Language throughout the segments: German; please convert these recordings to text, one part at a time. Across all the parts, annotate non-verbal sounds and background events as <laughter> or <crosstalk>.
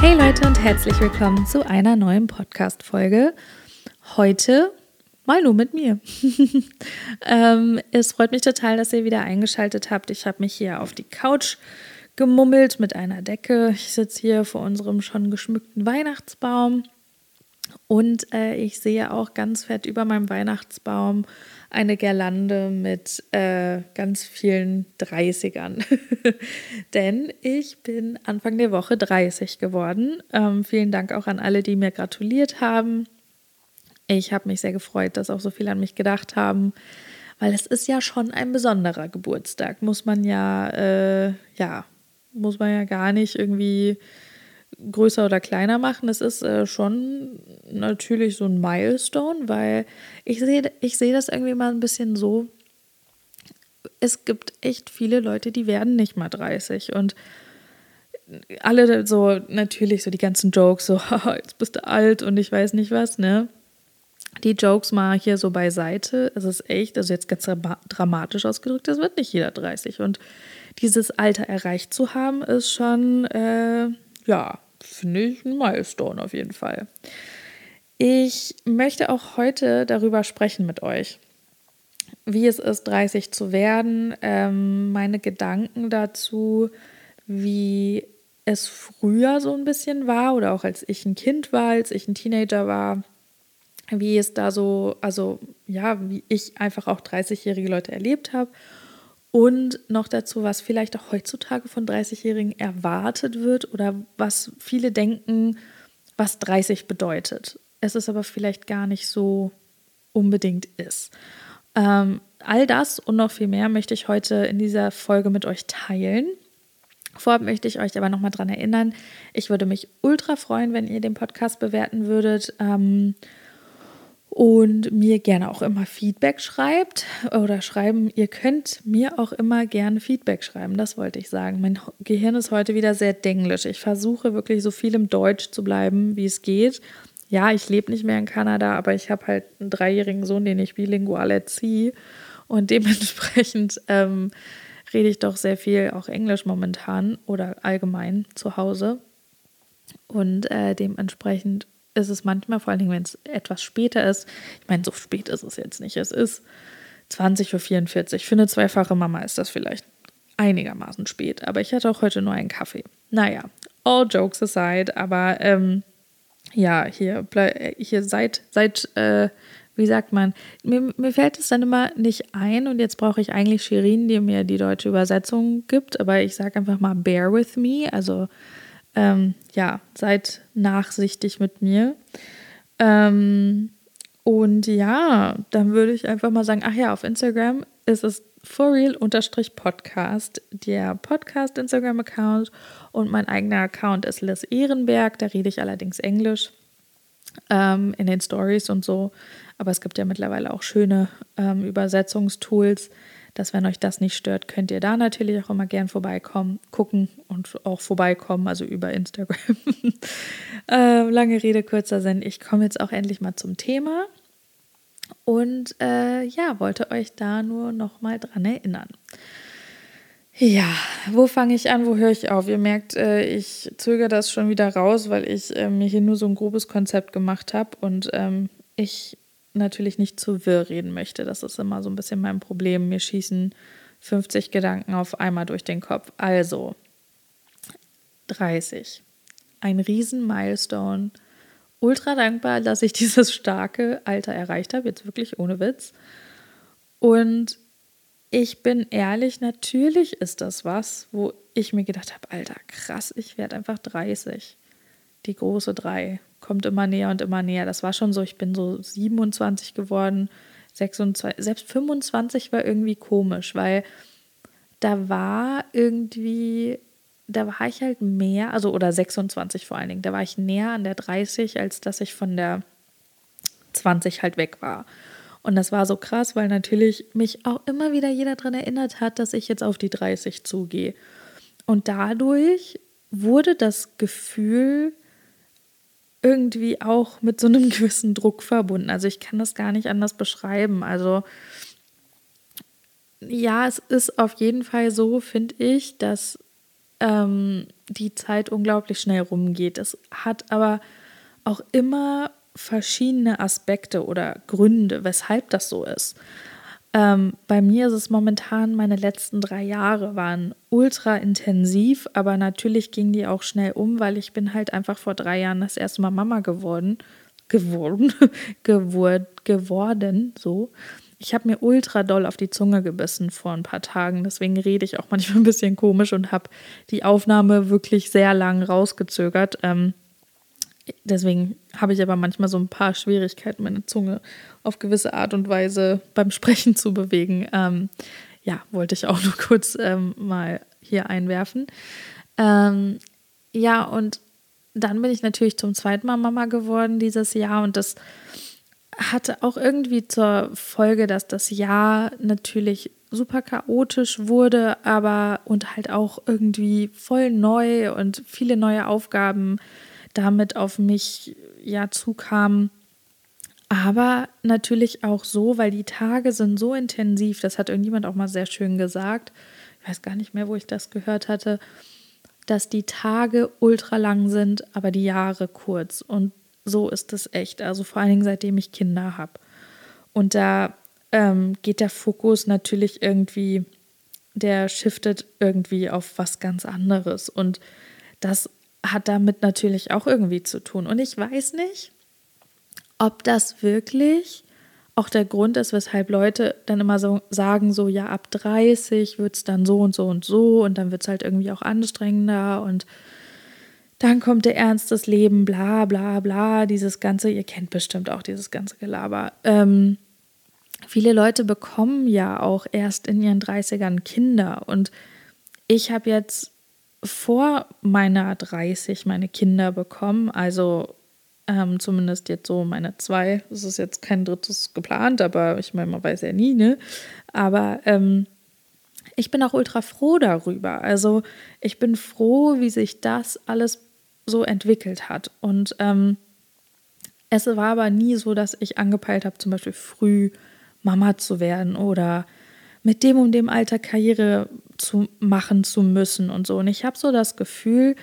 Hey Leute und herzlich willkommen zu einer neuen Podcast-Folge. Heute mal nur mit mir. <laughs> ähm, es freut mich total, dass ihr wieder eingeschaltet habt. Ich habe mich hier auf die Couch gemummelt mit einer Decke. Ich sitze hier vor unserem schon geschmückten Weihnachtsbaum und äh, ich sehe auch ganz fett über meinem Weihnachtsbaum eine Girlande mit äh, ganz vielen 30ern. <laughs> Denn ich bin Anfang der Woche 30 geworden. Ähm, vielen Dank auch an alle, die mir gratuliert haben. Ich habe mich sehr gefreut, dass auch so viele an mich gedacht haben, weil es ist ja schon ein besonderer Geburtstag, muss man ja, äh, ja, muss man ja gar nicht irgendwie größer oder kleiner machen. Es ist äh, schon natürlich so ein Milestone, weil ich sehe ich seh das irgendwie mal ein bisschen so. Es gibt echt viele Leute, die werden nicht mal 30 und alle so natürlich so die ganzen Jokes so <laughs> jetzt bist du alt und ich weiß nicht was, ne? die Jokes mal hier so beiseite. Es ist echt, also jetzt ganz dramatisch ausgedrückt, es wird nicht jeder 30. Und dieses Alter erreicht zu haben, ist schon, äh, ja, finde ich ein Milestone auf jeden Fall. Ich möchte auch heute darüber sprechen mit euch, wie es ist, 30 zu werden, ähm, meine Gedanken dazu, wie es früher so ein bisschen war oder auch als ich ein Kind war, als ich ein Teenager war, wie es da so, also ja, wie ich einfach auch 30-jährige Leute erlebt habe. Und noch dazu, was vielleicht auch heutzutage von 30-Jährigen erwartet wird oder was viele denken, was 30 bedeutet. Es ist aber vielleicht gar nicht so unbedingt ist. Ähm, all das und noch viel mehr möchte ich heute in dieser Folge mit euch teilen. Vorab möchte ich euch aber nochmal daran erinnern, ich würde mich ultra freuen, wenn ihr den Podcast bewerten würdet. Ähm, und mir gerne auch immer Feedback schreibt oder schreiben, ihr könnt mir auch immer gerne Feedback schreiben, das wollte ich sagen. Mein Gehirn ist heute wieder sehr denglisch. Ich versuche wirklich so viel im Deutsch zu bleiben, wie es geht. Ja, ich lebe nicht mehr in Kanada, aber ich habe halt einen dreijährigen Sohn, den ich bilingual erziehe und dementsprechend <laughs> ähm, rede ich doch sehr viel auch Englisch momentan oder allgemein zu Hause. Und äh, dementsprechend ist es manchmal, vor allen Dingen, wenn es etwas später ist. Ich meine, so spät ist es jetzt nicht. Es ist 20.44 Uhr. Für eine zweifache Mama ist das vielleicht einigermaßen spät. Aber ich hatte auch heute nur einen Kaffee. Naja, all jokes aside. Aber ähm, ja, hier, hier seit, seit äh, wie sagt man, mir, mir fällt es dann immer nicht ein und jetzt brauche ich eigentlich Shirin, die mir die deutsche Übersetzung gibt, aber ich sage einfach mal bear with me, also ähm, ja, seid nachsichtig mit mir. Ähm, und ja, dann würde ich einfach mal sagen, ach ja, auf Instagram ist es forreal-podcast, der Podcast-Instagram-Account. Und mein eigener Account ist Liz Ehrenberg, da rede ich allerdings Englisch ähm, in den Stories und so, aber es gibt ja mittlerweile auch schöne ähm, Übersetzungstools, dass wenn euch das nicht stört, könnt ihr da natürlich auch immer gern vorbeikommen, gucken und auch vorbeikommen, also über Instagram. <laughs> äh, lange Rede, kurzer Sinn. Ich komme jetzt auch endlich mal zum Thema und äh, ja, wollte euch da nur noch mal dran erinnern. Ja, wo fange ich an, wo höre ich auf? Ihr merkt, äh, ich zögere das schon wieder raus, weil ich äh, mir hier nur so ein grobes Konzept gemacht habe und ähm, ich natürlich nicht zu wirr reden möchte. Das ist immer so ein bisschen mein Problem. Mir schießen 50 Gedanken auf einmal durch den Kopf. Also 30. Ein riesen Milestone. Ultra dankbar, dass ich <laughs> dieses starke Alter erreicht habe, jetzt wirklich ohne Witz. Und ich bin ehrlich, natürlich ist das was, wo ich mir gedacht habe, Alter, krass, ich werde einfach 30. Die große 3 kommt immer näher und immer näher. Das war schon so, ich bin so 27 geworden, 26, selbst 25 war irgendwie komisch, weil da war irgendwie, da war ich halt mehr, also oder 26 vor allen Dingen, da war ich näher an der 30, als dass ich von der 20 halt weg war. Und das war so krass, weil natürlich mich auch immer wieder jeder daran erinnert hat, dass ich jetzt auf die 30 zugehe. Und dadurch wurde das Gefühl irgendwie auch mit so einem <laughs> gewissen Druck verbunden. Also ich kann das gar nicht anders beschreiben. Also ja, es ist auf jeden Fall so, finde ich, dass ähm, die Zeit unglaublich schnell rumgeht. Es hat aber auch immer verschiedene Aspekte oder Gründe, weshalb das so ist. Ähm, bei mir ist es momentan, meine letzten drei Jahre waren ultra intensiv, aber natürlich ging die auch schnell um, weil ich bin halt einfach vor drei Jahren das erste Mal Mama geworden, geworden, <laughs> geword, geworden, so. Ich habe mir ultra doll auf die Zunge gebissen vor ein paar Tagen, deswegen rede ich auch manchmal ein bisschen komisch und habe die Aufnahme wirklich sehr lang rausgezögert. Ähm, Deswegen habe ich aber manchmal so ein paar Schwierigkeiten, meine Zunge auf gewisse Art und Weise beim Sprechen zu bewegen. Ähm, ja, wollte ich auch <laughs> nur kurz ähm, mal hier einwerfen. Ähm, ja, und dann bin ich natürlich zum zweiten Mal Mama geworden dieses Jahr und das hatte auch irgendwie zur Folge, dass das Jahr natürlich super chaotisch wurde, aber und halt auch irgendwie voll neu und viele neue Aufgaben damit auf mich ja zukam. Aber natürlich auch so, weil die Tage sind so intensiv, das hat irgendjemand auch mal sehr schön gesagt, ich weiß gar nicht mehr, wo ich das gehört hatte, dass die Tage ultra lang sind, aber die Jahre kurz. Und so ist es echt. Also vor allen Dingen seitdem ich Kinder habe. Und da ähm, geht der Fokus natürlich irgendwie, der shiftet irgendwie auf was ganz anderes. Und das hat damit natürlich auch irgendwie zu tun. Und ich weiß nicht, ob das wirklich auch der Grund ist, weshalb Leute dann immer so sagen, so ja, ab 30 wird es dann so und so und so und dann wird es halt irgendwie auch anstrengender und dann kommt der Ernst des Lebens, bla bla bla, dieses ganze, ihr kennt bestimmt auch dieses ganze Gelaber. Ähm, viele Leute bekommen ja auch erst in ihren 30ern Kinder und ich habe jetzt vor meiner 30 meine Kinder bekommen, also ähm, zumindest jetzt so meine zwei. Es ist jetzt kein drittes geplant, aber ich meine, man weiß ja nie, ne? Aber ähm, ich bin auch ultra froh darüber. Also ich bin froh, wie sich das alles so entwickelt hat. Und ähm, es war aber nie so, dass ich angepeilt habe, zum Beispiel früh Mama zu werden oder mit dem und dem Alter Karriere zu machen zu müssen und so. Und ich habe so das Gefühl,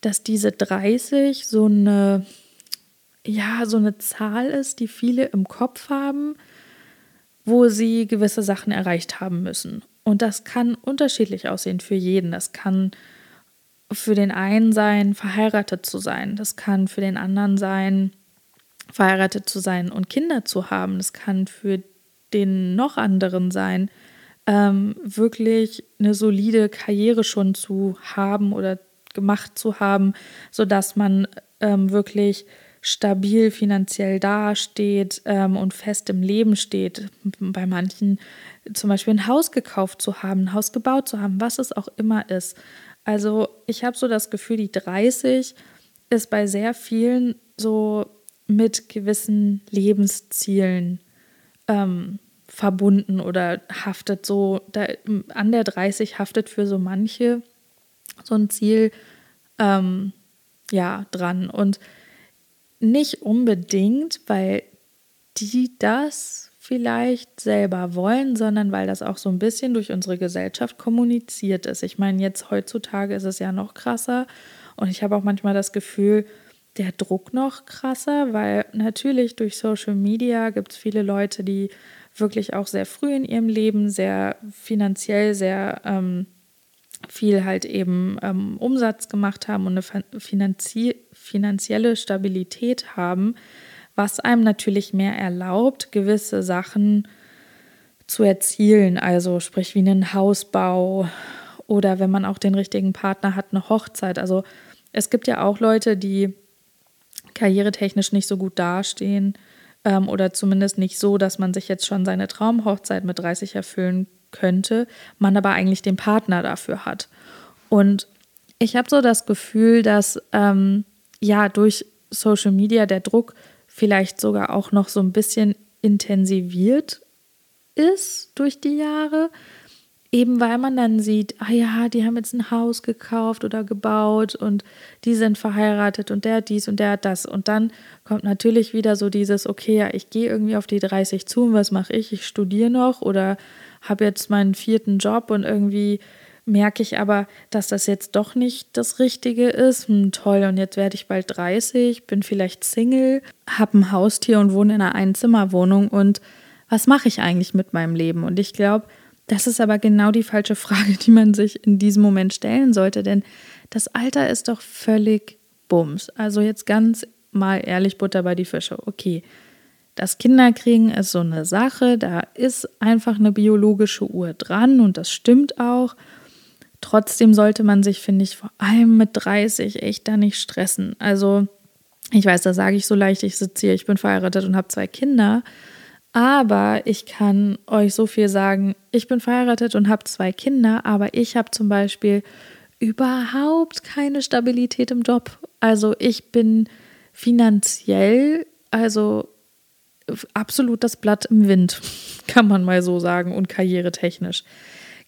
dass diese 30 so eine, ja, so eine Zahl ist, die viele im Kopf haben, wo sie gewisse Sachen erreicht haben müssen. Und das kann unterschiedlich aussehen für jeden. Das kann für den einen sein, verheiratet zu sein. Das kann für den anderen sein, verheiratet zu sein und Kinder zu haben. Das kann für den noch anderen sein, ähm, wirklich eine solide Karriere schon zu haben oder gemacht zu haben, sodass man ähm, wirklich stabil finanziell dasteht ähm, und fest im Leben steht. Bei manchen zum Beispiel ein Haus gekauft zu haben, ein Haus gebaut zu haben, was es auch immer ist. Also ich habe so das Gefühl, die 30 ist bei sehr vielen so mit gewissen Lebenszielen ähm, verbunden oder haftet so, da, an der 30 haftet für so manche so ein Ziel ähm, ja dran. Und nicht unbedingt, weil die das vielleicht selber wollen, sondern weil das auch so ein bisschen durch unsere Gesellschaft kommuniziert ist. Ich meine, jetzt heutzutage ist es ja noch krasser und ich habe auch manchmal das Gefühl, der Druck noch krasser, weil natürlich durch Social Media gibt es viele Leute, die wirklich auch sehr früh in ihrem Leben sehr finanziell sehr ähm, viel halt eben ähm, Umsatz gemacht haben und eine finanzie finanzielle Stabilität haben, was einem natürlich mehr erlaubt, gewisse Sachen zu erzielen, also sprich wie einen Hausbau oder wenn man auch den richtigen Partner hat, eine Hochzeit. Also es gibt ja auch Leute, die karrieretechnisch nicht so gut dastehen ähm, oder zumindest nicht so, dass man sich jetzt schon seine Traumhochzeit mit 30 erfüllen könnte, man aber eigentlich den Partner dafür hat. Und ich habe so das Gefühl, dass ähm, ja durch Social Media der Druck vielleicht sogar auch noch so ein bisschen intensiviert ist durch die Jahre. Eben weil man dann sieht, ah ja, die haben jetzt ein Haus gekauft oder gebaut und die sind verheiratet und der hat dies und der hat das. Und dann kommt natürlich wieder so dieses, okay, ja, ich gehe irgendwie auf die 30 zu und was mache ich? Ich studiere noch oder habe jetzt meinen vierten Job und irgendwie merke ich aber, dass das jetzt doch nicht das Richtige ist. Hm, toll, und jetzt werde ich bald 30, bin vielleicht Single, habe ein Haustier und wohne in einer Einzimmerwohnung und was mache ich eigentlich mit meinem Leben? Und ich glaube, das ist aber genau die falsche Frage, die man sich in diesem Moment stellen sollte, denn das Alter ist doch völlig Bums. Also jetzt ganz mal ehrlich Butter bei die Fische. Okay, das Kinderkriegen ist so eine Sache, da ist einfach eine biologische Uhr dran und das stimmt auch. Trotzdem sollte man sich, finde ich, vor allem mit 30 echt da nicht stressen. Also, ich weiß, da sage ich so leicht, ich sitze hier, ich bin verheiratet und habe zwei Kinder. Aber ich kann euch so viel sagen, ich bin verheiratet und habe zwei Kinder, aber ich habe zum Beispiel überhaupt keine Stabilität im Job. Also ich bin finanziell, also absolut das Blatt im Wind, <laughs> kann man mal so sagen, und karrieretechnisch.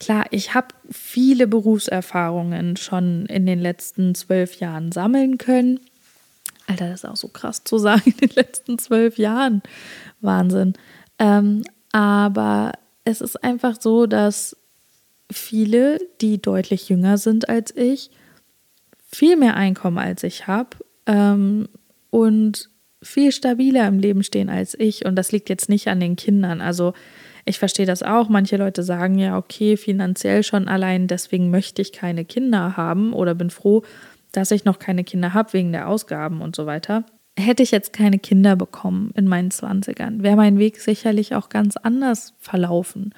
Klar, ich habe viele Berufserfahrungen schon in den letzten zwölf Jahren sammeln können. Alter, das ist auch so krass zu sagen, <laughs> in den letzten zwölf Jahren. Wahnsinn. Ähm, aber es ist einfach so, dass viele, die deutlich jünger sind als ich, viel mehr Einkommen als ich habe ähm, und viel stabiler im Leben stehen als ich. Und das liegt jetzt nicht an den Kindern. Also ich verstehe das auch. Manche Leute sagen ja, okay, finanziell schon allein, deswegen möchte ich keine Kinder haben oder bin froh, dass ich noch keine Kinder habe wegen der Ausgaben und so weiter hätte ich jetzt keine Kinder bekommen in meinen Zwanzigern, wäre mein Weg sicherlich auch ganz anders verlaufen.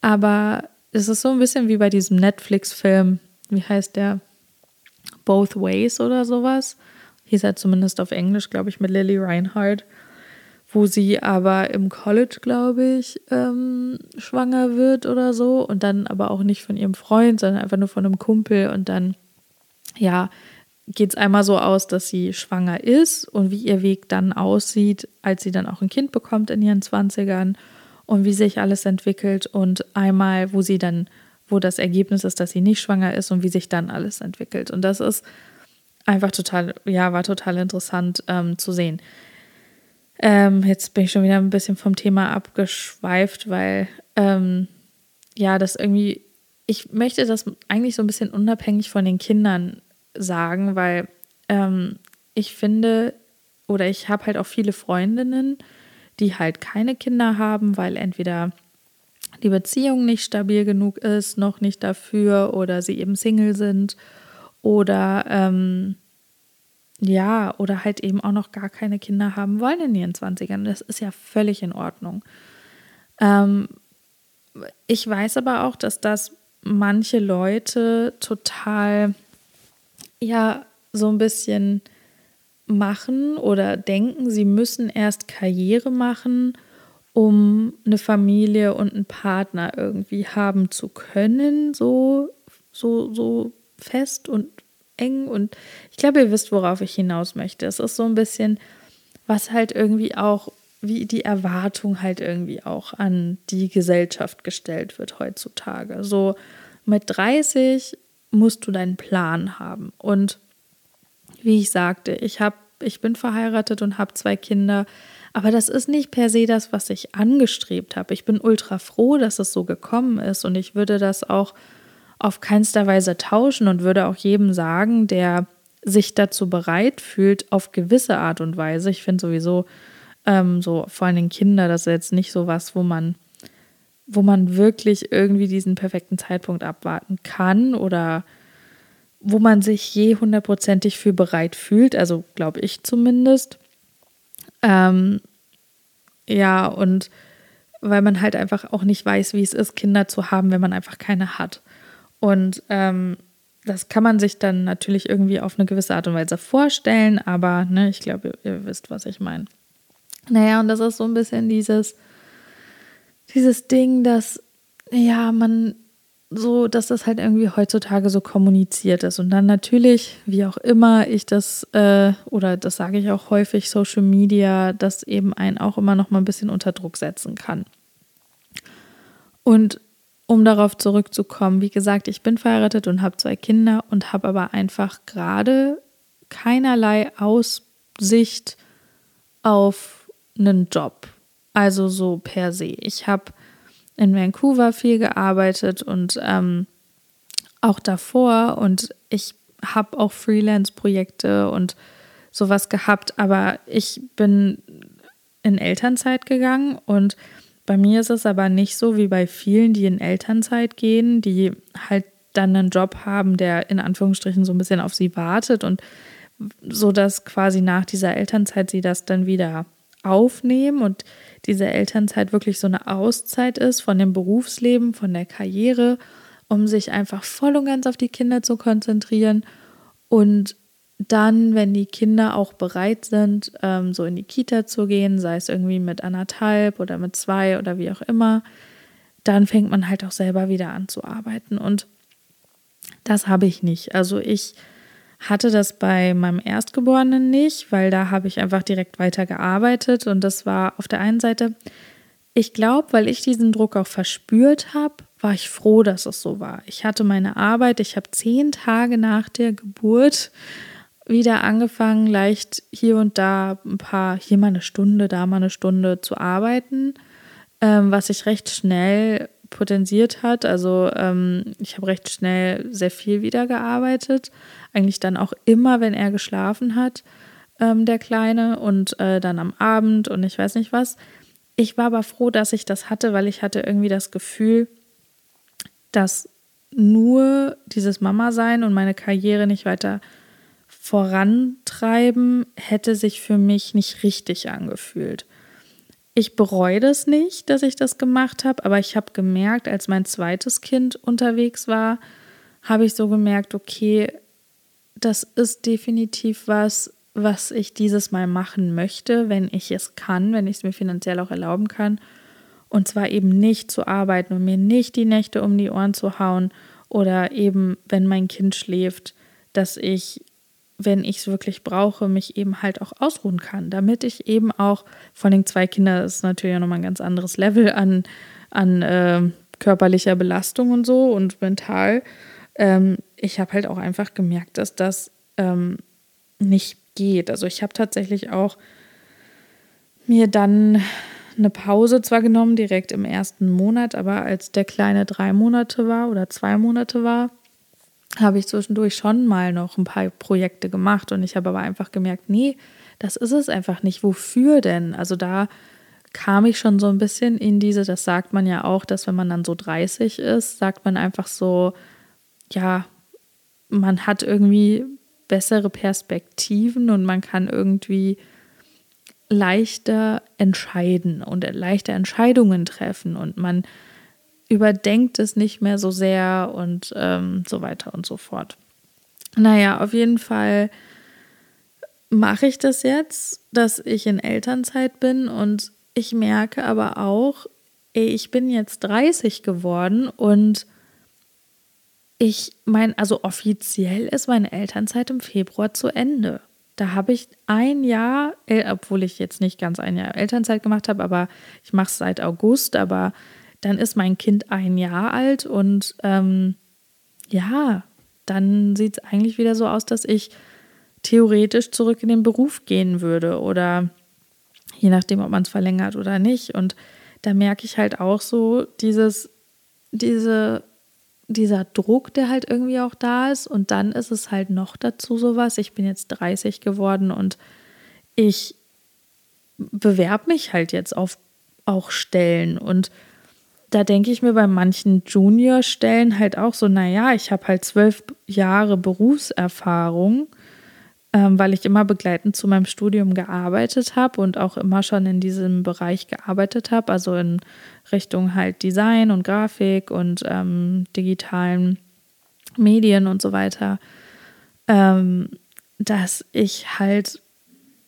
Aber es ist so ein bisschen wie bei diesem Netflix-Film, wie heißt der? Both Ways oder sowas. Hieß er zumindest auf Englisch, glaube ich, mit Lily Reinhardt, wo sie aber im College, glaube ich, ähm, schwanger wird oder so und dann aber auch nicht von ihrem Freund, sondern einfach nur von einem Kumpel und dann, ja, geht es einmal so aus, dass sie schwanger ist und wie ihr Weg dann aussieht, als sie dann auch ein Kind bekommt in ihren 20ern und wie sich alles entwickelt und einmal, wo sie dann, wo das Ergebnis ist, dass sie nicht schwanger ist und wie sich dann alles entwickelt. Und das ist einfach total, ja, war total interessant ähm, zu sehen. Ähm, jetzt bin ich schon wieder ein bisschen vom Thema abgeschweift, weil ähm, ja, das irgendwie, ich möchte das eigentlich so ein bisschen unabhängig von den Kindern sagen, weil ähm, ich finde, oder ich habe halt auch viele Freundinnen, die halt keine Kinder haben, weil entweder die Beziehung nicht stabil genug ist, noch nicht dafür, oder sie eben Single sind, oder ähm, ja, oder halt eben auch noch gar keine Kinder haben wollen in ihren 20ern. Das ist ja völlig in Ordnung. Ähm, ich weiß aber auch, dass das manche Leute total ja so ein bisschen machen oder denken, sie müssen erst Karriere machen, um eine Familie und einen Partner irgendwie haben zu können, so, so, so fest und eng. Und ich glaube, ihr wisst, worauf ich hinaus möchte. Es ist so ein bisschen, was halt irgendwie auch, wie die Erwartung halt irgendwie auch an die Gesellschaft gestellt wird heutzutage. So mit 30 musst du deinen Plan haben. Und wie ich sagte, ich habe ich bin verheiratet und habe zwei Kinder, aber das ist nicht per se das, was ich angestrebt habe. Ich bin ultra froh, dass es so gekommen ist und ich würde das auch auf keinster Weise tauschen und würde auch jedem sagen, der sich dazu bereit fühlt, auf gewisse Art und Weise. Ich finde sowieso ähm, so vor allem Kinder, das ist jetzt nicht so was, wo man wo man wirklich irgendwie diesen perfekten Zeitpunkt abwarten kann oder wo man sich je hundertprozentig für bereit fühlt, also glaube ich zumindest. Ähm, ja, und weil man halt einfach auch nicht weiß, wie es ist, Kinder zu haben, wenn man einfach keine hat. Und ähm, das kann man sich dann natürlich irgendwie auf eine gewisse Art und Weise vorstellen, aber ne, ich glaube, ihr, ihr wisst, was ich meine. Naja, und das ist so ein bisschen dieses, dieses Ding, dass ja, man so, dass das halt irgendwie heutzutage so kommuniziert ist. Und dann natürlich, wie auch immer ich das, äh, oder das sage ich auch häufig, Social Media, das eben einen auch immer noch mal ein bisschen unter Druck setzen kann. Und um darauf zurückzukommen, wie gesagt, ich bin verheiratet und habe zwei Kinder und habe aber einfach gerade keinerlei Aussicht auf einen Job. Also so per se. Ich habe in Vancouver viel gearbeitet und ähm, auch davor und ich habe auch Freelance-Projekte und sowas gehabt, aber ich bin in Elternzeit gegangen und bei mir ist es aber nicht so wie bei vielen, die in Elternzeit gehen, die halt dann einen Job haben, der in Anführungsstrichen so ein bisschen auf sie wartet und so dass quasi nach dieser Elternzeit sie das dann wieder aufnehmen und diese Elternzeit wirklich so eine Auszeit ist von dem Berufsleben, von der Karriere, um sich einfach voll und ganz auf die Kinder zu konzentrieren und dann, wenn die Kinder auch bereit sind, ähm, so in die Kita zu gehen, sei es irgendwie mit anderthalb oder mit zwei oder wie auch immer, dann fängt man halt auch selber wieder an zu arbeiten. Und das habe ich nicht. Also ich hatte das bei meinem Erstgeborenen nicht, weil da habe ich einfach direkt weiter gearbeitet. Und das war auf der einen Seite, ich glaube, weil ich diesen Druck auch verspürt habe, war ich froh, dass es so war. Ich hatte meine Arbeit, ich habe zehn Tage nach der Geburt wieder angefangen, leicht hier und da ein paar, hier mal eine Stunde, da mal eine Stunde zu arbeiten, ähm, was sich recht schnell potenziert hat. Also ähm, ich habe recht schnell sehr viel wieder gearbeitet. Eigentlich dann auch immer, wenn er geschlafen hat, ähm, der Kleine, und äh, dann am Abend und ich weiß nicht was. Ich war aber froh, dass ich das hatte, weil ich hatte irgendwie das Gefühl, dass nur dieses Mama-Sein und meine Karriere nicht weiter vorantreiben, hätte sich für mich nicht richtig angefühlt. Ich bereue das nicht, dass ich das gemacht habe, aber ich habe gemerkt, als mein zweites Kind unterwegs war, habe ich so gemerkt, okay, das ist definitiv was, was ich dieses Mal machen möchte, wenn ich es kann, wenn ich es mir finanziell auch erlauben kann. Und zwar eben nicht zu arbeiten und mir nicht die Nächte um die Ohren zu hauen oder eben, wenn mein Kind schläft, dass ich wenn ich es wirklich brauche, mich eben halt auch ausruhen kann, damit ich eben auch, von den zwei Kindern ist natürlich auch nochmal ein ganz anderes Level an, an äh, körperlicher Belastung und so und mental. Ähm, ich habe halt auch einfach gemerkt, dass das ähm, nicht geht. Also ich habe tatsächlich auch mir dann eine Pause zwar genommen, direkt im ersten Monat, aber als der Kleine drei Monate war oder zwei Monate war, habe ich zwischendurch schon mal noch ein paar Projekte gemacht und ich habe aber einfach gemerkt, nee, das ist es einfach nicht. Wofür denn? Also da kam ich schon so ein bisschen in diese, das sagt man ja auch, dass wenn man dann so 30 ist, sagt man einfach so, ja, man hat irgendwie bessere Perspektiven und man kann irgendwie leichter entscheiden und leichter Entscheidungen treffen und man überdenkt es nicht mehr so sehr und ähm, so weiter und so fort. Naja, auf jeden Fall mache ich das jetzt, dass ich in Elternzeit bin und ich merke aber auch, ey, ich bin jetzt 30 geworden und ich mein, also offiziell ist meine Elternzeit im Februar zu Ende. Da habe ich ein Jahr, obwohl ich jetzt nicht ganz ein Jahr Elternzeit gemacht habe, aber ich mache es seit August, aber dann ist mein Kind ein Jahr alt und ähm, ja, dann sieht es eigentlich wieder so aus, dass ich theoretisch zurück in den Beruf gehen würde oder je nachdem, ob man es verlängert oder nicht. Und da merke ich halt auch so dieses, diese, dieser Druck, der halt irgendwie auch da ist. Und dann ist es halt noch dazu sowas. Ich bin jetzt 30 geworden und ich bewerbe mich halt jetzt auf auch Stellen und da denke ich mir bei manchen Junior-Stellen halt auch so, naja, ich habe halt zwölf Jahre Berufserfahrung, weil ich immer begleitend zu meinem Studium gearbeitet habe und auch immer schon in diesem Bereich gearbeitet habe, also in Richtung halt Design und Grafik und ähm, digitalen Medien und so weiter, ähm, dass ich halt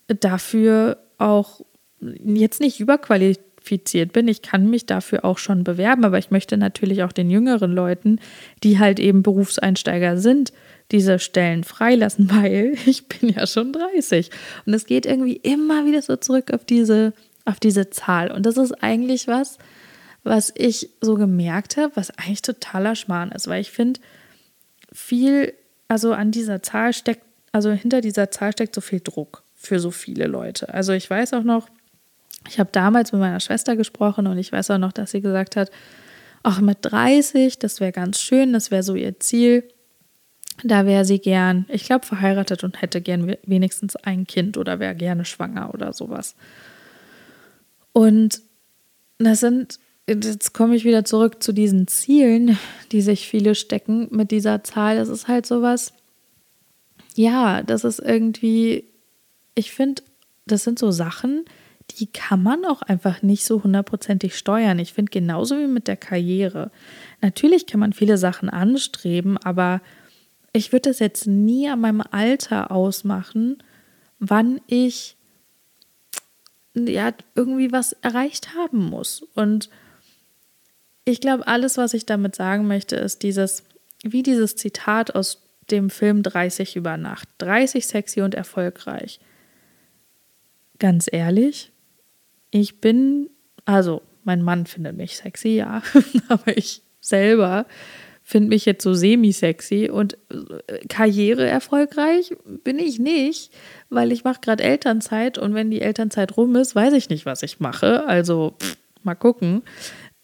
dafür auch jetzt nicht überqualifiziert qualifiziert bin. Ich kann mich dafür auch schon bewerben, aber ich möchte natürlich auch den jüngeren Leuten, die halt eben Berufseinsteiger sind, diese Stellen freilassen, <laughs> weil ich bin ja schon 30. Und es geht irgendwie immer wieder so zurück auf diese, auf diese Zahl. Und das ist eigentlich was, was ich so gemerkt habe, was eigentlich totaler Schmarrn ist, weil ich finde, viel, also an dieser Zahl steckt, also hinter dieser Zahl steckt so viel Druck für so viele Leute. Also ich weiß auch noch, ich habe damals mit meiner Schwester gesprochen und ich weiß auch noch, dass sie gesagt hat, ach, mit 30, das wäre ganz schön, das wäre so ihr Ziel. Da wäre sie gern, ich glaube, verheiratet und hätte gern wenigstens ein Kind oder wäre gerne schwanger oder sowas. Und das sind, jetzt komme ich wieder zurück zu diesen Zielen, die sich viele stecken mit dieser Zahl. Das ist halt sowas, ja, das ist irgendwie, ich finde, das sind so Sachen, kann man auch einfach nicht so hundertprozentig steuern. Ich finde genauso wie mit der Karriere. Natürlich kann man viele Sachen anstreben, aber ich würde das jetzt nie an meinem Alter ausmachen, wann ich ja irgendwie was erreicht haben muss. Und ich glaube, alles, was ich damit sagen möchte, ist dieses, wie dieses Zitat aus dem Film 30 über Nacht. 30 sexy und erfolgreich. Ganz ehrlich, ich bin, also mein Mann findet mich sexy, ja, <laughs> aber ich selber finde mich jetzt so semi-sexy und äh, Karriere erfolgreich bin ich nicht, weil ich mache gerade Elternzeit und wenn die Elternzeit rum ist, weiß ich nicht, was ich mache. Also pff, mal gucken.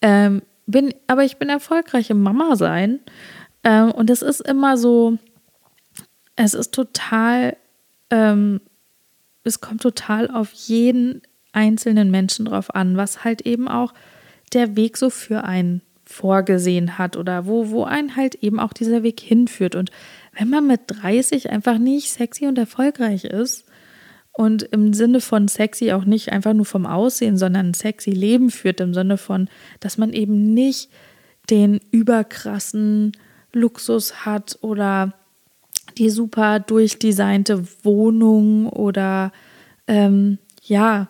Ähm, bin, aber ich bin erfolgreich im Mama sein ähm, und es ist immer so, es ist total, ähm, es kommt total auf jeden einzelnen Menschen drauf an, was halt eben auch der Weg so für einen vorgesehen hat oder wo, wo einen halt eben auch dieser Weg hinführt. Und wenn man mit 30 einfach nicht sexy und erfolgreich ist und im Sinne von sexy auch nicht einfach nur vom Aussehen, sondern sexy Leben führt, im Sinne von, dass man eben nicht den überkrassen Luxus hat oder die super durchdesignte Wohnung oder ähm, ja,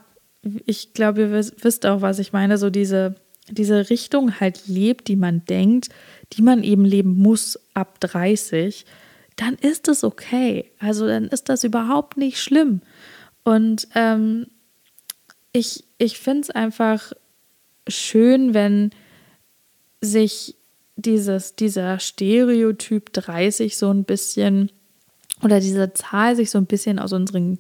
ich glaube, ihr wisst auch, was ich meine, so diese diese Richtung halt lebt, die man denkt, die man eben leben muss ab 30, dann ist es okay. Also dann ist das überhaupt nicht schlimm. Und ähm, ich, ich finde es einfach schön, wenn sich dieses, dieser Stereotyp 30 so ein bisschen oder diese Zahl sich so ein bisschen aus unseren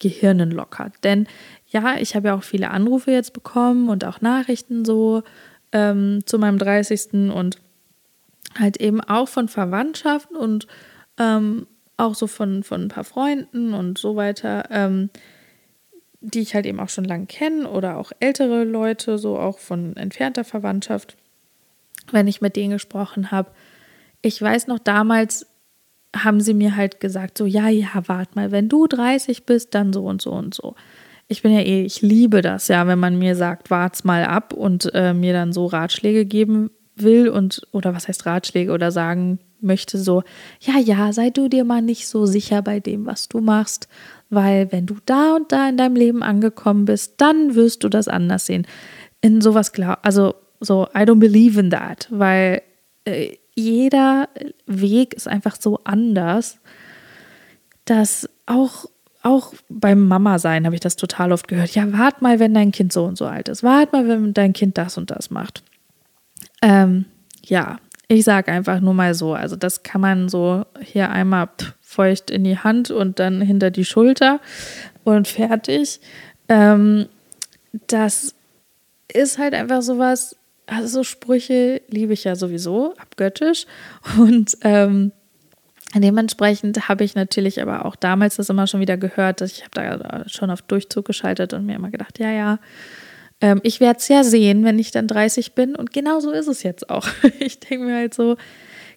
Gehirnen lockert. Denn ja, ich habe ja auch viele Anrufe jetzt bekommen und auch Nachrichten so ähm, zu meinem 30. und halt eben auch von Verwandtschaften und ähm, auch so von, von ein paar Freunden und so weiter, ähm, die ich halt eben auch schon lange kenne oder auch ältere Leute, so auch von entfernter Verwandtschaft, wenn ich mit denen gesprochen habe. Ich weiß noch damals, haben sie mir halt gesagt, so, ja, ja, wart mal, wenn du 30 bist, dann so und so und so ich bin ja eh, ich liebe das ja, wenn man mir sagt, wart's mal ab und äh, mir dann so Ratschläge geben will und, oder was heißt Ratschläge oder sagen möchte so, ja, ja, sei du dir mal nicht so sicher bei dem, was du machst, weil wenn du da und da in deinem Leben angekommen bist, dann wirst du das anders sehen. In sowas klar, also so, I don't believe in that, weil äh, jeder Weg ist einfach so anders, dass auch auch beim Mama sein habe ich das total oft gehört. Ja, wart mal, wenn dein Kind so und so alt ist. Wart mal, wenn dein Kind das und das macht. Ähm, ja, ich sage einfach nur mal so. Also das kann man so hier einmal feucht in die Hand und dann hinter die Schulter und fertig. Ähm, das ist halt einfach sowas. Also so Sprüche liebe ich ja sowieso abgöttisch und ähm, Dementsprechend habe ich natürlich aber auch damals das immer schon wieder gehört. Ich habe da schon auf Durchzug geschaltet und mir immer gedacht, ja, ja, ähm, ich werde es ja sehen, wenn ich dann 30 bin. Und genau so ist es jetzt auch. <laughs> Ich denke mir halt so,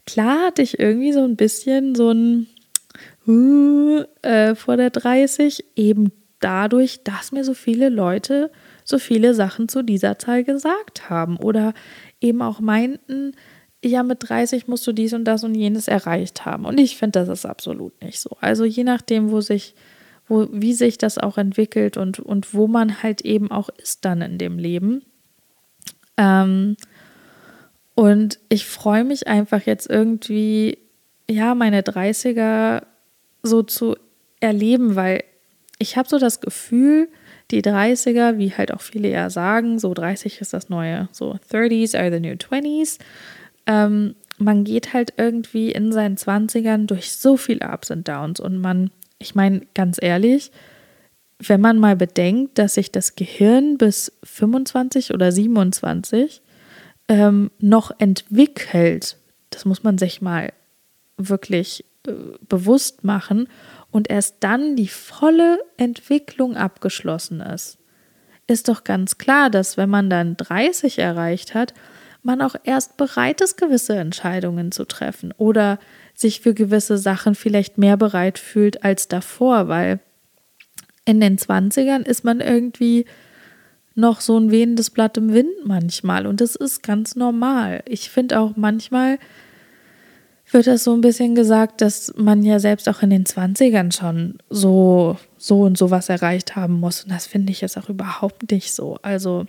klar hatte ich irgendwie so ein bisschen so ein uh, äh, vor der 30, eben dadurch, dass mir so viele Leute so viele Sachen zu dieser Zahl gesagt haben oder eben auch meinten, ja, mit 30 musst du dies und das und jenes erreicht haben. Und ich finde, das ist absolut nicht so. Also je nachdem, wo sich, wo, wie sich das auch entwickelt und, und wo man halt eben auch ist dann in dem Leben. Ähm, und ich freue mich einfach jetzt irgendwie, ja, meine 30er so zu erleben, weil ich habe so das Gefühl, die 30er, wie halt auch viele ja sagen, so 30 ist das neue, so 30s are the new 20s. Ähm, man geht halt irgendwie in seinen 20ern durch so viele Ups und Downs und man, ich meine, ganz ehrlich, wenn man mal bedenkt, dass sich das Gehirn bis 25 oder 27 ähm, noch entwickelt, das muss man sich mal wirklich äh, bewusst machen und erst dann die volle Entwicklung abgeschlossen ist, ist doch ganz klar, dass wenn man dann 30 erreicht hat, man auch erst bereit ist, gewisse Entscheidungen zu treffen oder sich für gewisse Sachen vielleicht mehr bereit fühlt als davor, weil in den 20ern ist man irgendwie noch so ein wehendes Blatt im Wind manchmal und das ist ganz normal. Ich finde auch manchmal wird das so ein bisschen gesagt, dass man ja selbst auch in den 20ern schon so, so und so was erreicht haben muss. Und das finde ich jetzt auch überhaupt nicht so. Also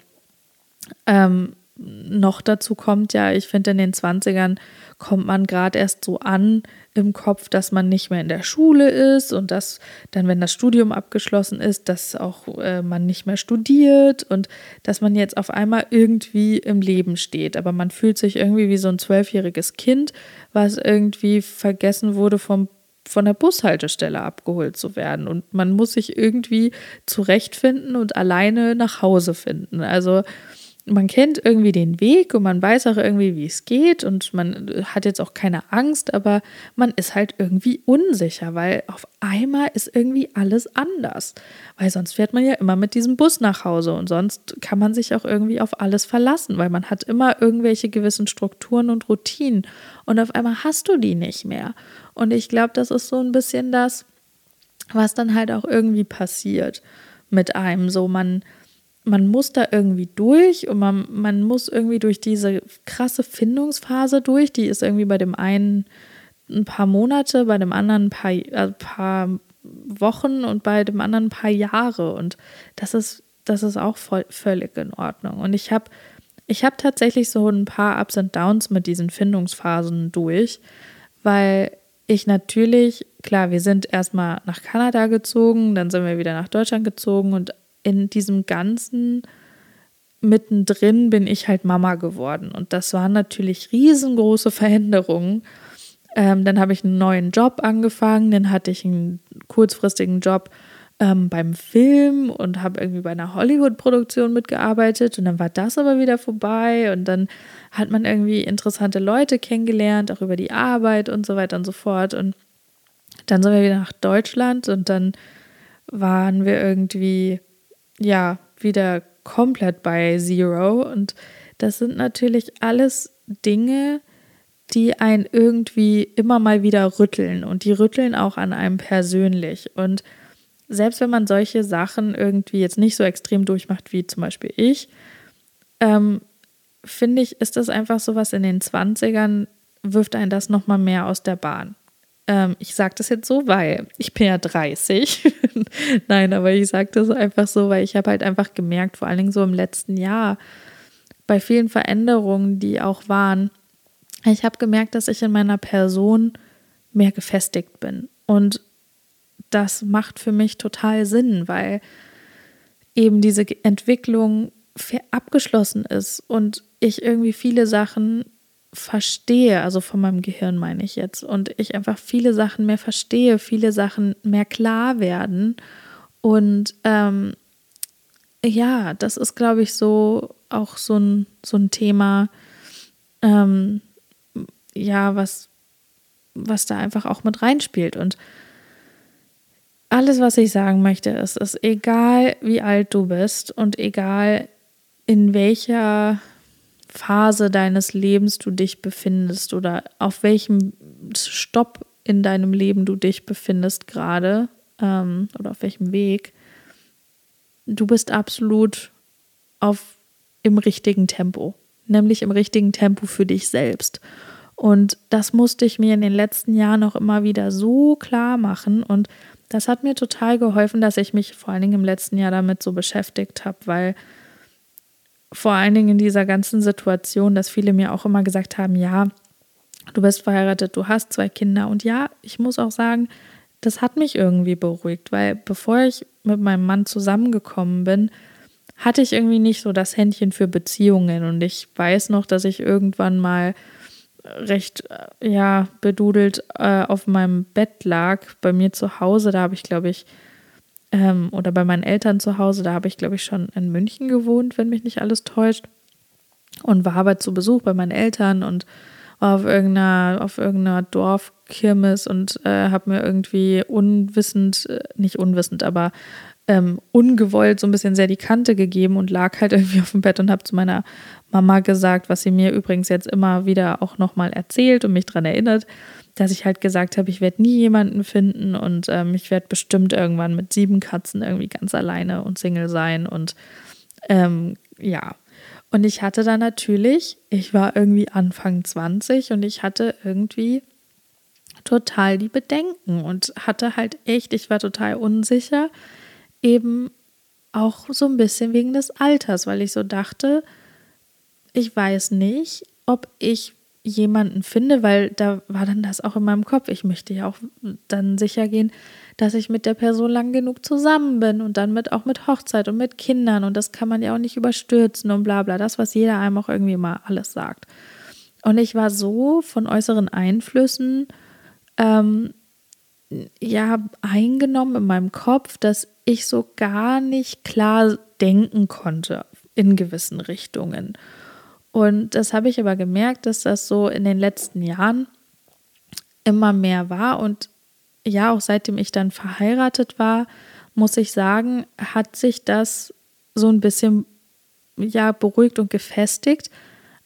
ähm, noch dazu kommt ja, ich finde, in den 20ern kommt man gerade erst so an im Kopf, dass man nicht mehr in der Schule ist und dass dann, wenn das Studium abgeschlossen ist, dass auch äh, man nicht mehr studiert und dass man jetzt auf einmal irgendwie im Leben steht. Aber man fühlt sich irgendwie wie so ein zwölfjähriges Kind, was irgendwie vergessen wurde vom von der Bushaltestelle abgeholt zu werden. Und man muss sich irgendwie zurechtfinden und alleine nach Hause finden. Also man kennt irgendwie den Weg und man weiß auch irgendwie, wie es geht und man hat jetzt auch keine Angst, aber man ist halt irgendwie unsicher, weil auf einmal ist irgendwie alles anders. Weil sonst fährt man ja immer mit diesem Bus nach Hause und sonst kann man sich auch irgendwie auf alles verlassen, weil man hat immer irgendwelche gewissen Strukturen und Routinen und auf einmal hast du die nicht mehr. Und ich glaube, das ist so ein bisschen das, was dann halt auch irgendwie passiert mit einem. So, man man muss da irgendwie durch und man, man muss irgendwie durch diese krasse Findungsphase durch. Die ist irgendwie bei dem einen ein paar Monate, bei dem anderen ein paar, äh, paar Wochen und bei dem anderen ein paar Jahre. Und das ist, das ist auch voll, völlig in Ordnung. Und ich habe ich hab tatsächlich so ein paar Ups und Downs mit diesen Findungsphasen durch, weil ich natürlich, klar, wir sind erstmal nach Kanada gezogen, dann sind wir wieder nach Deutschland gezogen und in diesem ganzen mittendrin bin ich halt Mama geworden. Und das waren natürlich riesengroße Veränderungen. Ähm, dann habe ich einen neuen Job angefangen, dann hatte ich einen kurzfristigen Job ähm, beim Film und habe irgendwie bei einer Hollywood-Produktion mitgearbeitet und dann war das aber wieder vorbei und dann hat man irgendwie interessante Leute kennengelernt, auch über die Arbeit und so weiter und so fort. Und dann sind wir wieder nach Deutschland und dann waren wir irgendwie ja wieder komplett bei Zero. Und das sind natürlich alles Dinge, die einen irgendwie immer mal wieder rütteln und die rütteln auch an einem persönlich. Und selbst wenn man solche Sachen irgendwie jetzt nicht so extrem durchmacht wie zum Beispiel ich, ähm, finde ich, ist das einfach so was in den 20ern, wirft einen das nochmal mehr aus der Bahn. Ähm, ich sage das jetzt so, weil ich bin ja 30. <laughs> Nein, aber ich sage das einfach so, weil ich habe halt einfach gemerkt, vor allen Dingen so im letzten Jahr, bei vielen Veränderungen, die auch waren, ich habe gemerkt, dass ich in meiner Person mehr gefestigt bin. Und das macht für mich total Sinn, weil eben diese Entwicklung abgeschlossen ist und ich irgendwie viele Sachen verstehe, also von meinem Gehirn meine ich jetzt, und ich einfach viele Sachen mehr verstehe, viele Sachen mehr klar werden. Und ähm, ja, das ist, glaube ich, so auch so ein, so ein Thema, ähm, ja, was, was da einfach auch mit reinspielt. Und alles, was ich sagen möchte, ist, ist egal, wie alt du bist und egal, in welcher Phase deines Lebens du dich befindest oder auf welchem Stopp in deinem Leben du dich befindest gerade ähm, oder auf welchem Weg, du bist absolut auf im richtigen Tempo, nämlich im richtigen Tempo für dich selbst. Und das musste ich mir in den letzten Jahren auch immer wieder so klar machen und das hat mir total geholfen, dass ich mich vor allen Dingen im letzten Jahr damit so beschäftigt habe, weil vor allen Dingen in dieser ganzen Situation, dass viele mir auch immer gesagt haben, ja, du bist verheiratet, du hast zwei Kinder. Und ja, ich muss auch sagen, das hat mich irgendwie beruhigt, weil bevor ich mit meinem Mann zusammengekommen bin, hatte ich irgendwie nicht so das Händchen für Beziehungen. Und ich weiß noch, dass ich irgendwann mal recht, äh, ja, bedudelt äh, auf meinem Bett lag, bei mir zu Hause. Da habe ich, glaube ich, ähm, oder bei meinen Eltern zu Hause, da habe ich, glaube ich, schon in München gewohnt, wenn mich nicht alles täuscht. Und war aber zu Besuch bei meinen Eltern und war auf irgendeiner, auf irgendeiner Dorfkirmes und äh, habe mir irgendwie unwissend, äh, nicht unwissend, aber ähm, ungewollt so ein bisschen sehr die Kante gegeben und lag halt <laughs> irgendwie auf dem Bett und habe zu meiner Mama gesagt, was sie mir übrigens jetzt immer wieder auch nochmal erzählt und mich daran erinnert, dass ich halt gesagt habe, ich werde nie jemanden finden und ähm, ich werde bestimmt irgendwann mit sieben Katzen irgendwie ganz alleine und Single sein und ähm, ja. Und ich hatte da natürlich, ich war irgendwie Anfang 20 und ich hatte irgendwie total die Bedenken und hatte halt echt, ich war total unsicher, eben auch so ein bisschen wegen des Alters, weil ich so dachte, ich weiß nicht, ob ich jemanden finde, weil da war dann das auch in meinem Kopf. Ich möchte ja auch dann sicher gehen, dass ich mit der Person lang genug zusammen bin und dann mit auch mit Hochzeit und mit Kindern und das kann man ja auch nicht überstürzen und bla bla, das, was jeder einem auch irgendwie mal alles sagt. Und ich war so von äußeren Einflüssen ähm, ja eingenommen in meinem Kopf, dass ich so gar nicht klar denken konnte in gewissen Richtungen. Und das habe ich aber gemerkt, dass das so in den letzten Jahren immer mehr war. Und ja, auch seitdem ich dann verheiratet war, muss ich sagen, hat sich das so ein bisschen ja beruhigt und gefestigt,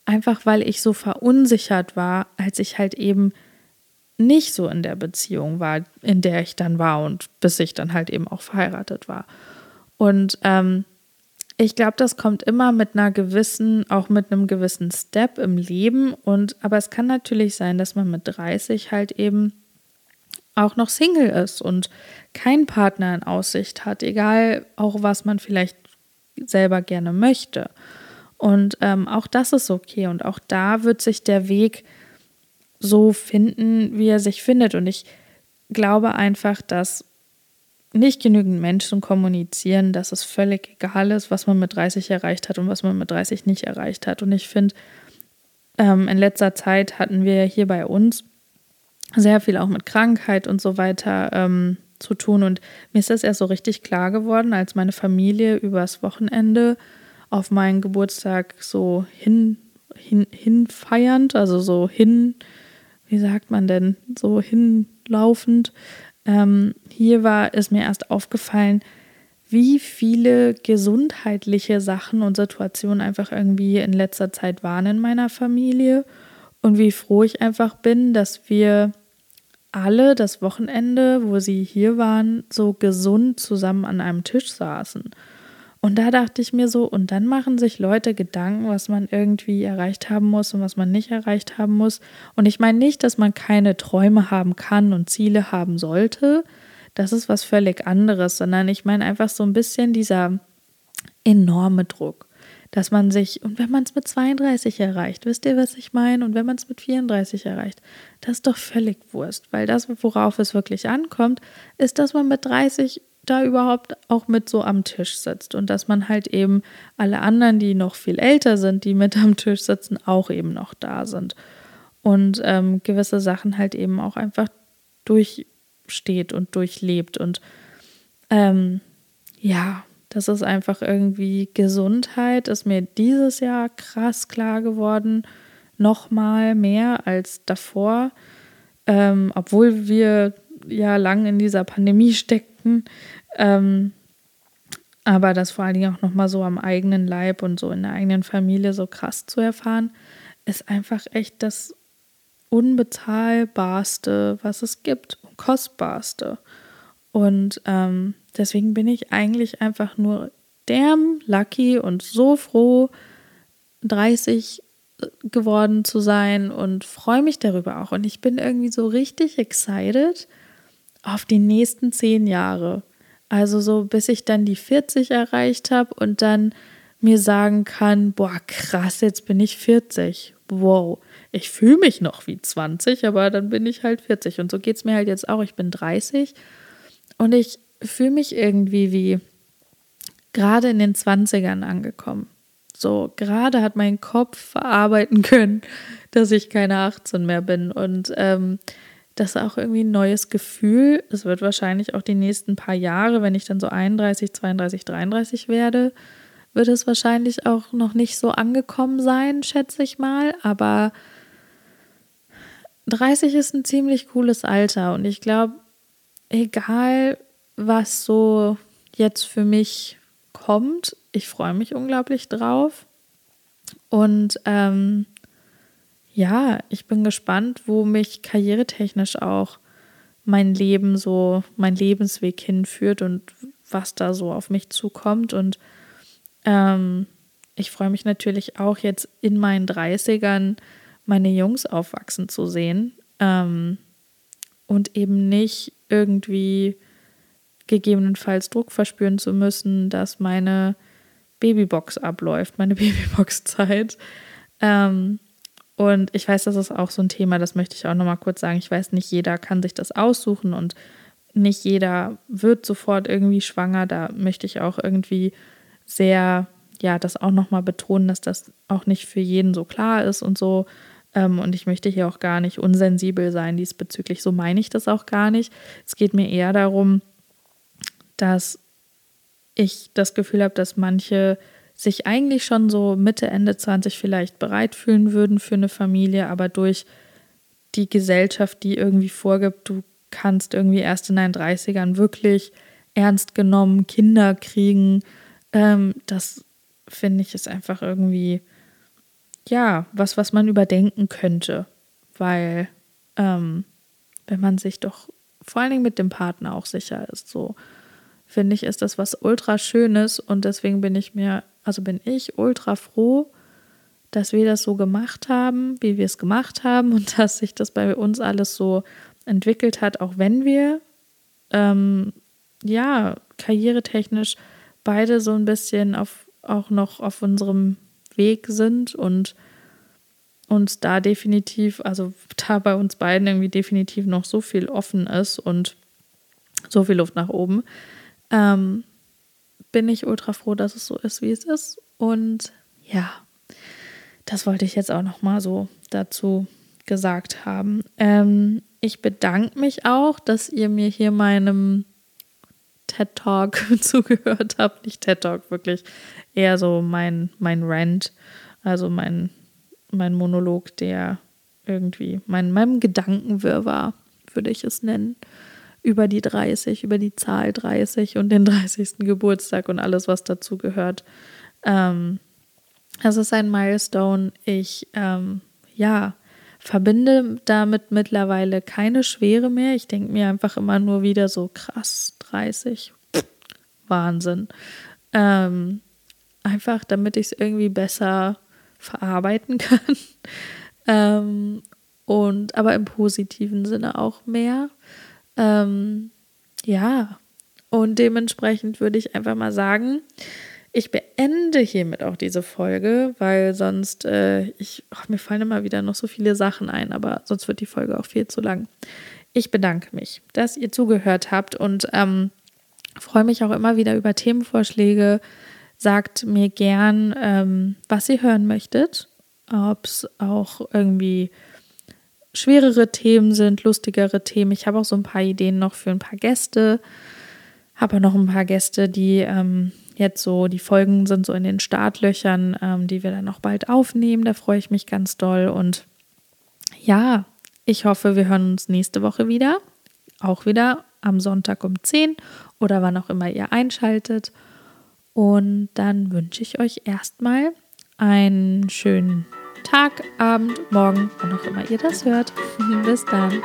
einfach weil ich so verunsichert war, als ich halt eben nicht so in der Beziehung war, in der ich dann war und bis ich dann halt eben auch verheiratet war. Und ähm, ich glaube, das kommt immer mit einer gewissen, auch mit einem gewissen Step im Leben. Und aber es kann natürlich sein, dass man mit 30 halt eben auch noch Single ist und keinen Partner in Aussicht hat, egal auch was man vielleicht selber gerne möchte. Und ähm, auch das ist okay. Und auch da wird sich der Weg so finden, wie er sich findet. Und ich glaube einfach, dass nicht genügend Menschen kommunizieren, dass es völlig egal ist, was man mit 30 erreicht hat und was man mit 30 nicht erreicht hat. Und ich finde, ähm, in letzter Zeit hatten wir hier bei uns sehr viel auch mit Krankheit und so weiter ähm, zu tun. Und mir ist das erst so richtig klar geworden, als meine Familie übers Wochenende auf meinen Geburtstag so hin, hin, hinfeiernd, also so hin, wie sagt man denn, so hinlaufend, ähm, hier war es mir erst aufgefallen, wie viele gesundheitliche Sachen und Situationen einfach irgendwie in letzter Zeit waren in meiner Familie und wie froh ich einfach bin, dass wir alle das Wochenende, wo sie hier waren, so gesund zusammen an einem Tisch saßen. Und da dachte ich mir so, und dann machen sich Leute Gedanken, was man irgendwie erreicht haben muss und was man nicht erreicht haben muss. Und ich meine nicht, dass man keine Träume haben kann und Ziele haben sollte. Das ist was völlig anderes, sondern ich meine einfach so ein bisschen dieser enorme Druck, dass man sich, und wenn man es mit 32 erreicht, wisst ihr, was ich meine? Und wenn man es mit 34 erreicht, das ist doch völlig Wurst, weil das, worauf es wirklich ankommt, ist, dass man mit 30 da überhaupt auch mit so am Tisch sitzt. Und dass man halt eben alle anderen, die noch viel älter sind, die mit am Tisch sitzen, auch eben noch da sind. Und ähm, gewisse Sachen halt eben auch einfach durchsteht und durchlebt. Und ähm, ja, das ist einfach irgendwie Gesundheit, ist mir dieses Jahr krass klar geworden, noch mal mehr als davor, ähm, obwohl wir ja lang in dieser Pandemie steckten. Ähm, aber das vor allen Dingen auch nochmal so am eigenen Leib und so in der eigenen Familie so krass zu erfahren, ist einfach echt das Unbezahlbarste, was es gibt kostbarste. Und ähm, deswegen bin ich eigentlich einfach nur damn lucky und so froh, 30 geworden zu sein und freue mich darüber auch. Und ich bin irgendwie so richtig excited auf die nächsten zehn Jahre. Also so, bis ich dann die 40 erreicht habe und dann mir sagen kann, boah, krass, jetzt bin ich 40. Wow, ich fühle mich noch wie 20, aber dann bin ich halt 40. Und so geht es mir halt jetzt auch. Ich bin 30 und ich fühle mich irgendwie wie gerade in den 20ern angekommen. So, gerade hat mein Kopf verarbeiten <laughs> können, dass ich keine 18 mehr bin. Und ähm, das ist auch irgendwie ein neues Gefühl. Es wird wahrscheinlich auch die nächsten paar Jahre, wenn ich dann so 31, 32, 33 werde, wird es wahrscheinlich auch noch nicht so angekommen sein, schätze ich mal. Aber 30 ist ein ziemlich cooles Alter und ich glaube, egal was so jetzt für mich kommt, ich freue mich unglaublich drauf. Und ähm, ja, ich bin gespannt, wo mich karrieretechnisch auch mein Leben so, mein Lebensweg hinführt und was da so auf mich zukommt. Und ähm, ich freue mich natürlich auch jetzt in meinen 30ern meine Jungs aufwachsen zu sehen ähm, und eben nicht irgendwie gegebenenfalls Druck verspüren zu müssen, dass meine Babybox abläuft, meine <laughs> Babybox-Zeit. Ähm, und ich weiß, das ist auch so ein Thema, das möchte ich auch nochmal kurz sagen. Ich weiß, nicht jeder kann sich das aussuchen und nicht jeder wird sofort irgendwie schwanger. Da möchte ich auch irgendwie sehr, ja, das auch nochmal betonen, dass das auch nicht für jeden so klar ist und so. Ähm, und ich möchte hier auch gar nicht unsensibel sein diesbezüglich. So meine ich das auch gar nicht. Es geht mir eher darum, dass ich das Gefühl habe, dass manche sich eigentlich schon so Mitte, Ende 20 vielleicht bereit fühlen würden für eine Familie, aber durch die Gesellschaft, die irgendwie vorgibt, du kannst irgendwie erst in deinen 30ern wirklich ernst genommen Kinder kriegen, ähm, das finde ich ist einfach irgendwie ja, was, was man überdenken könnte, weil ähm, wenn man sich doch vor allen Dingen mit dem Partner auch sicher ist, so finde ich, ist das was ultra Schönes. Und deswegen bin ich mir, also bin ich ultra froh, dass wir das so gemacht haben, wie wir es gemacht haben. <laughs> Und dass sich das bei uns alles so entwickelt hat, auch wenn wir ähm, ja karrieretechnisch beide so ein bisschen auf auch noch auf unserem Weg sind und uns da definitiv, also da bei uns beiden irgendwie definitiv noch so viel offen ist und so viel Luft nach oben, ähm, bin ich ultra froh, dass es so ist, wie es ist. Und ja, das wollte ich jetzt auch noch mal so dazu gesagt haben. Ähm, ich bedanke mich auch, dass ihr mir hier meinem TED Talk <laughs> zugehört habt. Nicht TED Talk, wirklich eher so mein, mein Rant, also mein, mein Monolog, der irgendwie mein, meinem Gedankenwirrwarr, würde ich es nennen, über die 30, über die Zahl 30 und den 30. Geburtstag und alles, was dazu gehört. Ähm, es ist ein Milestone. Ich, ähm, ja, verbinde damit mittlerweile keine Schwere mehr. Ich denke mir einfach immer nur wieder so krass, 30, Wahnsinn. Ähm, einfach damit ich es irgendwie besser verarbeiten <laughs> kann. ähm, und aber im positiven Sinne auch mehr. Ähm, ja, und dementsprechend würde ich einfach mal sagen, ich beende hiermit auch diese Folge, weil sonst, äh, ich, ach, mir fallen immer wieder noch so viele Sachen ein, aber sonst wird die Folge auch viel zu lang. Ich bedanke mich, dass ihr zugehört habt und ähm, freue mich auch immer wieder über Themenvorschläge, Sagt mir gern, ähm, was ihr hören möchtet, ob es auch irgendwie schwerere Themen sind, lustigere Themen. Ich habe auch so ein paar Ideen noch für ein paar Gäste. Habe noch ein paar Gäste, die ähm, jetzt so, die Folgen sind so in den Startlöchern, ähm, die wir dann noch bald aufnehmen. Da freue ich mich ganz doll. Und ja, ich hoffe, wir hören uns nächste Woche wieder. Auch wieder am Sonntag um 10 oder wann auch immer ihr einschaltet. Und dann wünsche ich euch erstmal einen schönen Tag, Abend, Morgen, wann auch immer ihr das hört. <laughs> Bis dann.